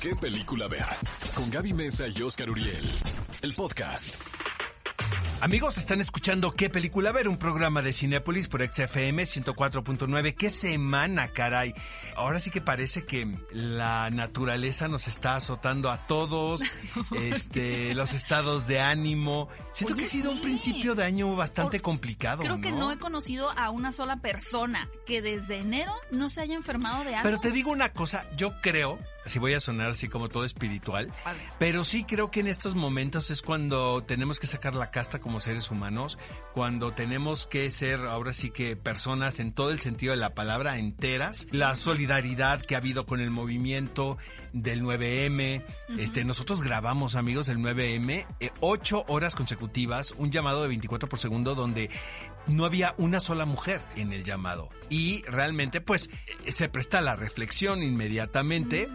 qué película ver. Con Gaby Mesa y Oscar Uriel. El podcast. Amigos, están escuchando ¿Qué película ver? Un programa de Cinépolis por XFM 104.9. ¡Qué semana, caray! Ahora sí que parece que la naturaleza nos está azotando a todos, este, los estados de ánimo. Siento Oye, que ha sido un principio de año bastante Por- complicado, Creo que no he conocido a una sola persona que desde enero no se haya enfermado de algo. Pero te digo una cosa, yo creo, si voy a sonar así como todo espiritual, pero sí creo que en estos momentos es cuando tenemos que sacar la casta como seres humanos, cuando tenemos que ser ahora sí que personas en todo el sentido de la palabra enteras, la solidaridad que ha habido con el movimiento del 9M, este nosotros grabamos amigos el 9M eh, ocho horas consecutivas, un llamado de 24 por segundo donde no había una sola mujer en el llamado. Y realmente, pues, eh, se presta la reflexión inmediatamente,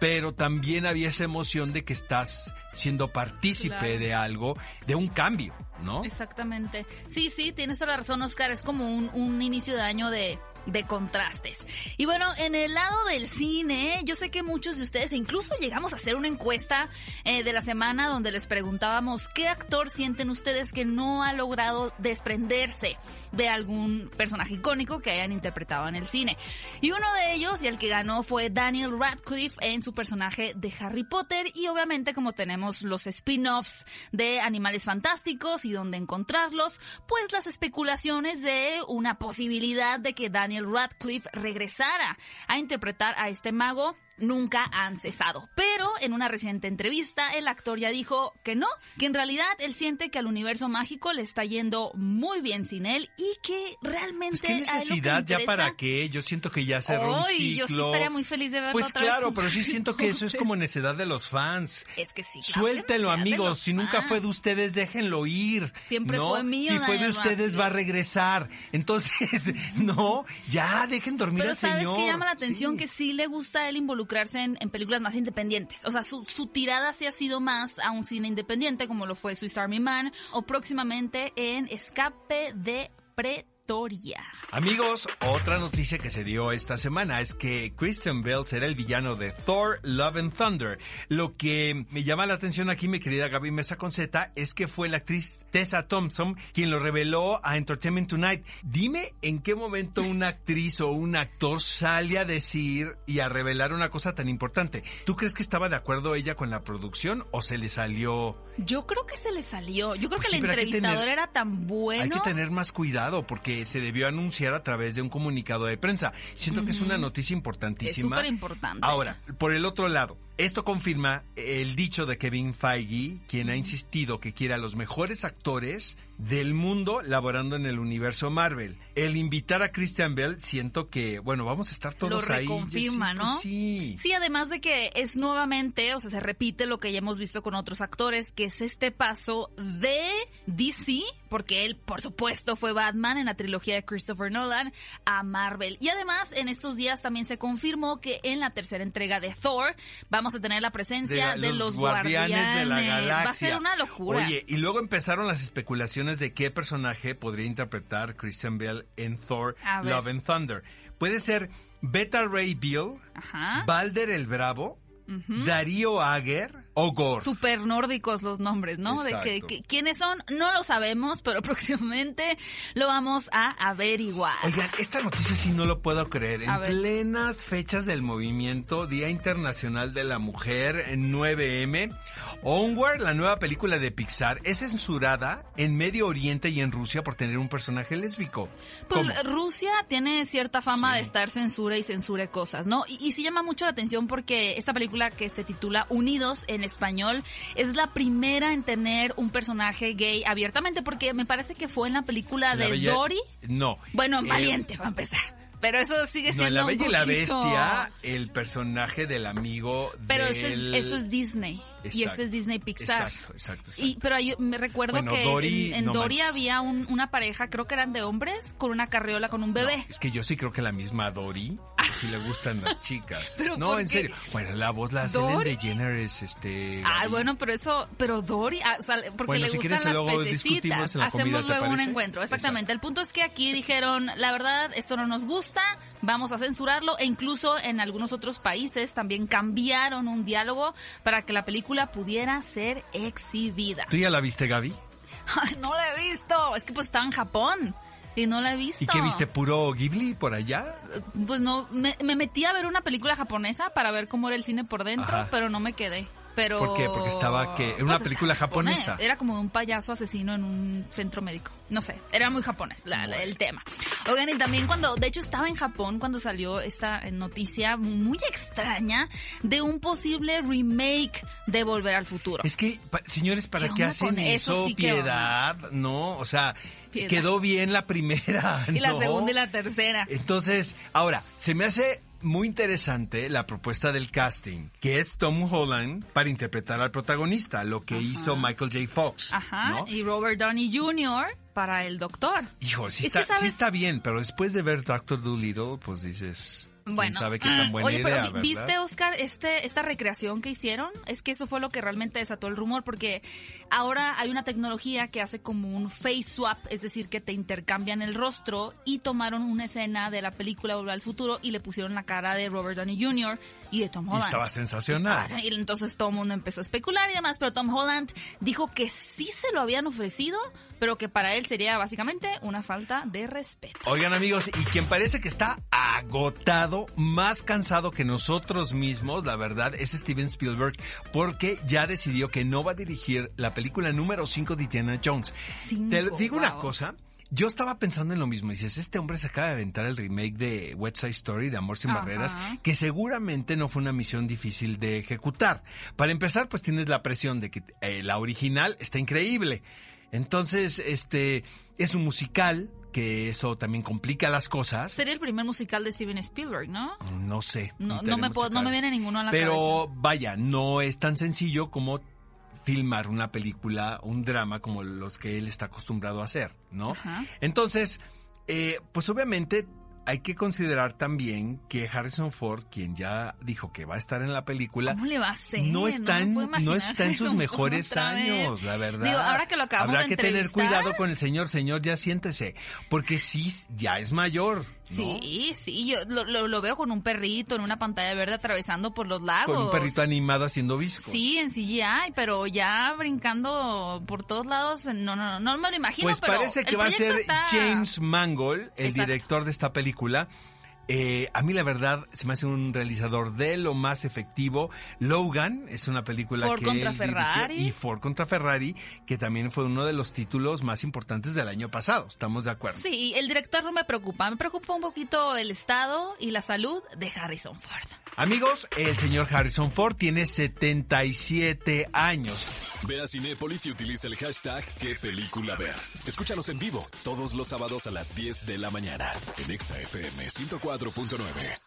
pero también había esa emoción de que estás siendo partícipe Claro. de algo, de un cambio, ¿no? Exactamente. Sí, sí, tienes toda la razón, Oscar. Es como un, un inicio de año de, de contrastes. Y bueno, en el lado del cine, yo sé que muchos de ustedes, e incluso llegamos a hacer una encuesta eh, de la semana donde les preguntábamos qué actor sienten ustedes que no ha logrado desprenderse de algún personaje icónico que hayan interpretado en el cine. Y uno de ellos, y el que ganó, fue Daniel Radcliffe en su personaje de Harry Potter. Y obviamente, como tenemos los spin-offs de Animales Fantásticos y dónde encontrarlos, pues las especulaciones de una posibilidad de que Daniel Radcliffe regresara a interpretar a este mago nunca han cesado. Pero en una reciente entrevista el actor ya dijo que no, que en realidad él siente que al universo mágico le está yendo muy bien sin él y que realmente Pues qué que necesidad, ya para qué, yo siento que ya cerró un Ay, yo sí ciclo. estaría muy feliz de verlo Pues otra claro, pero sí siento que eso es como necesidad de los fans. Es que sí. claro Suéltenlo, amigos. Si nunca fans. fue de ustedes, déjenlo ir. Siempre ¿no? fue mío, Si fue de ustedes, va a regresar. Entonces, no, ya dejen dormir Pero al sabes señor. que llama la atención Sí. que sí le gusta a él involucrarse en, películas más independientes. O sea, su, su tirada sí ha sido más a un cine independiente, como lo fue Swiss Army Man, o próximamente en Escape de Pretoria. Amigos, otra noticia que se dio esta semana es que Christian Bale será el villano de Thor, Love and Thunder. Lo que me llama la atención aquí, mi querida Gaby Mesa Conceta, es que fue la actriz Tessa Thompson quien lo reveló a Entertainment Tonight. Dime en qué momento una actriz o un actor sale a decir y a revelar una cosa tan importante. ¿Tú crees que estaba de acuerdo ella con la producción o se le salió? Yo creo que se le salió. Yo creo Pues que sí, el entrevistador tener- era tan bueno. Hay que tener más cuidado porque se debió anunciar a través de un comunicado de prensa. Siento que es una noticia Es importantísima. súper importante. Ahora, por el otro lado, esto confirma el dicho de Kevin Feige, quien ha insistido que quiere a los mejores actores del mundo laborando en el universo Marvel. El invitar a Christian Bell, siento que, bueno, vamos a estar todos lo ahí. reconfirma, Jessica, ¿no? Sí. Sí, además de que es nuevamente, o sea, se repite lo que ya hemos visto con otros actores, que es este paso de DC, porque él, por supuesto, fue Batman en la trilogía de Christopher Nolan, a Marvel. Y además, en estos días también se confirmó que en la tercera entrega de Thor vamos a tener la presencia de, los, guardianes, de la galaxia. Va a ser una locura. Oye, y luego empezaron las especulaciones de qué personaje podría interpretar Christian Bell en Thor. Love and Thunder. Puede ser Beta Ray Bill, Ajá. Balder el Bravo, Darío Ager o Gore. Super nórdicos los nombres, ¿no? De que, quiénes son, no lo sabemos, pero próximamente lo vamos a averiguar. Oigan, esta noticia sí no lo puedo creer. En ver. plenas fechas del movimiento Día Internacional de la Mujer en 9M, Onward, la nueva película de Pixar, es censurada en Medio Oriente y en Rusia por tener un personaje lésbico. Pues ¿Cómo? Rusia tiene cierta fama Sí. de estar censura y censure cosas, ¿no? Y, y sí llama mucho la atención porque esta película que se titula Unidos en español es la primera en tener un personaje gay abiertamente porque me parece que fue en la película La de Bella- Dory. No. Bueno, Eh, Valiente, va a empezar. Pero eso sigue No, siendo en La Bella y la Bestia, el personaje del amigo Pero del... eso, es, eso es Disney. Y este es Disney Pixar. Exacto, exacto, exacto. Y, pero yo me recuerdo Bueno, que Dory, en, en no Dory manches. había un- una pareja, creo que eran de hombres, con una carriola con un bebé. No, es que yo sí creo que la misma Dory, si le gustan las chicas. ¿Pero no, en qué? serio. Bueno, la voz la ¿Dory? DeGeneres, este... Ah, Gaby. bueno, pero eso, pero Dory, ah, o sea, porque Bueno, le si gustan las pececitas. la Hacemos comida, ¿te luego un encuentro, exactamente. Exacto. El punto es que aquí dijeron, la verdad, esto no nos gusta, vamos a censurarlo, e incluso en algunos otros países también cambiaron un diálogo para que la película pudiera ser exhibida. ¿Tú ya la viste, Gaby? Ay, no la he visto, es que pues estaba en Japón. Y no la he visto. ¿Y qué viste? ¿Puro Ghibli por allá? Pues no, me, me metí a ver una película japonesa para ver cómo era el cine por dentro, Ajá. pero no me quedé. Pero, ¿Por qué? Porque estaba, ¿qué? Era una Pues, película japonés. japonesa. Era como de un payaso asesino en un centro médico. No sé, era muy japonés la- la- el tema. Oigan, y también cuando, de hecho estaba en Japón cuando salió esta noticia muy extraña de un posible remake de Volver al Futuro. Es que, pa- señores, ¿para ¿Qué hacen eso? Piedad, ¿no? O sea, Piedad. quedó bien la primera. y la segunda y la tercera. Entonces, ahora, se me hace muy interesante la propuesta del casting, que es Tom Holland para interpretar al protagonista, lo que hizo Michael J. Fox. Ajá, ¿no? y Robert Downey Jr. para el doctor. Hijo, sí Es está, sí está bien, pero después de ver Doctor Dolittle, pues dices, ¿quién Bueno, sabe qué tan buena oye, idea, pero. ¿viste, Oscar, este, esta recreación que hicieron? Es que eso fue lo que realmente desató el rumor, porque ahora hay una tecnología que hace como un face swap, es decir, que te intercambian el rostro y tomaron una escena de la película Volver al Futuro y le pusieron la cara de Robert Downey Jr. y de Tom Y Holland. estaba sensacional. Estaba- y entonces todo el mundo empezó a especular y demás, pero Tom Holland dijo que sí se lo habían ofrecido, pero que para él sería básicamente una falta de respeto. Oigan amigos, y quien parece que está agotado, más cansado que nosotros mismos, la verdad, es Steven Spielberg, porque ya decidió que no va a dirigir la película número 5 de Indiana Jones. Cinco, Te digo una cosa. Yo estaba pensando en lo mismo. Dices, este hombre se acaba de aventar el remake de West Side Story de Amor sin Ajá. Barreras, que seguramente no fue una misión difícil de ejecutar. Para empezar, pues tienes la presión de que eh, la original está increíble. Entonces, este, es un musical, que eso también complica las cosas. Sería el primer musical de Steven Spielberg, ¿no? No sé. No, me, puedo- no me checales. viene ninguno a la Pero cabeza. vaya, no es tan sencillo como filmar una película, un drama como los que él está acostumbrado a hacer, ¿no? Ajá. Entonces, eh, pues obviamente hay que considerar también que Harrison Ford, quien ya dijo que va a estar en la película, ¿Cómo le va a hacer? no está, me en, no está en sus mejores años, la verdad. Digo, ahora que lo acabamos Habrá de que tener cuidado con el señor, señor, ya siéntese, porque sí, ya es mayor. ¿no? Sí, sí, yo lo, lo- lo veo con un perrito en una pantalla verde atravesando por los lagos. Con un perrito animado haciendo viscos. Sí, en CGI, pero ya brincando por todos lados, no, no, no, no me lo imagino. Pues pero parece que va a ser está- James Mangold, el Exacto. director de esta película. Eh, a mí la verdad se me hace un realizador de lo más efectivo. Logan es una película Ford que contra él dirigió, Ferrari. y Ford contra Ferrari, que también fue uno de los títulos más importantes del año pasado. Estamos de acuerdo. Sí, el director no me preocupa, me preocupa un poquito el estado y la salud de Harrison Ford. Amigos, el señor Harrison Ford tiene 77 años. Ve a Cinépolis y utiliza el hashtag qué película ver. Escúchanos en vivo todos los sábados a las 10 de la mañana en Exa FM 104.9.